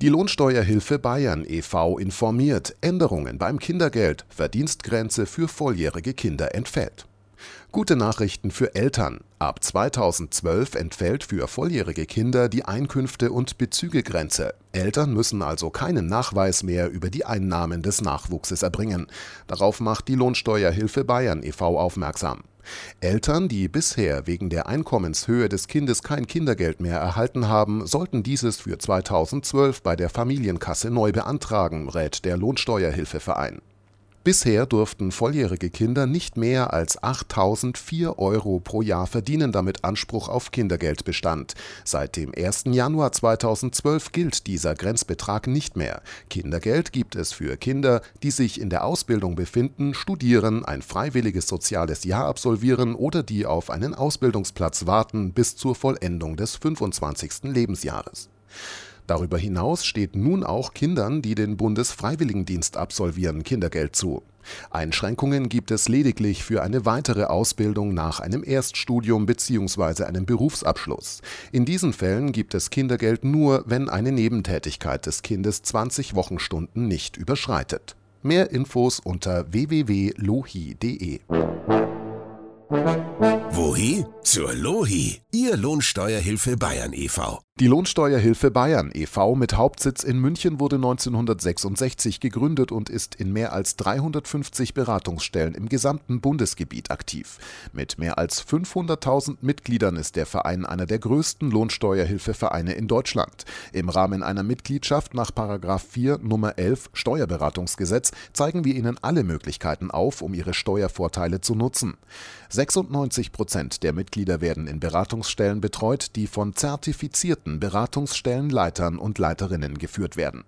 Die Lohnsteuerhilfe Bayern e.V. informiert Änderungen beim Kindergeld, Verdienstgrenze für volljährige Kinder entfällt. Gute Nachrichten für Eltern. Ab 2012 entfällt für volljährige Kinder die Einkünfte- und Bezügegrenze. Eltern müssen also keinen Nachweis mehr über die Einnahmen des Nachwuchses erbringen. Darauf macht die Lohnsteuerhilfe Bayern e.V. aufmerksam. Eltern, die bisher wegen der Einkommenshöhe des Kindes kein Kindergeld mehr erhalten haben, sollten dieses für 2012 bei der Familienkasse neu beantragen, rät der Lohnsteuerhilfeverein. Bisher durften volljährige Kinder nicht mehr als 8.004 Euro pro Jahr verdienen, damit Anspruch auf Kindergeld bestand. Seit dem 1. Januar 2012 gilt dieser Grenzbetrag nicht mehr. Kindergeld gibt es für Kinder, die sich in der Ausbildung befinden, studieren, ein freiwilliges soziales Jahr absolvieren oder die auf einen Ausbildungsplatz warten bis zur Vollendung des 25. Lebensjahres. Darüber hinaus steht nun auch Kindern, die den Bundesfreiwilligendienst absolvieren, Kindergeld zu. Einschränkungen gibt es lediglich für eine weitere Ausbildung nach einem Erststudium bzw. einem Berufsabschluss. In diesen Fällen gibt es Kindergeld nur, wenn eine Nebentätigkeit des Kindes 20 Wochenstunden nicht überschreitet. Mehr Infos unter www.lohi.de. Wohi? Zur Lohi, Ihr Lohnsteuerhilfe Bayern e.V. Die Lohnsteuerhilfe Bayern e.V. mit Hauptsitz in München wurde 1966 gegründet und ist in mehr als 350 Beratungsstellen im gesamten Bundesgebiet aktiv. Mit mehr als 500.000 Mitgliedern ist der Verein einer der größten Lohnsteuerhilfevereine in Deutschland. Im Rahmen einer Mitgliedschaft nach 4 Nummer 11 Steuerberatungsgesetz zeigen wir Ihnen alle Möglichkeiten auf, um Ihre Steuervorteile zu nutzen. 96 Prozent der Mitglieder werden in Beratungsstellen betreut, die von zertifizierten Beratungsstellenleitern und Leiterinnen geführt werden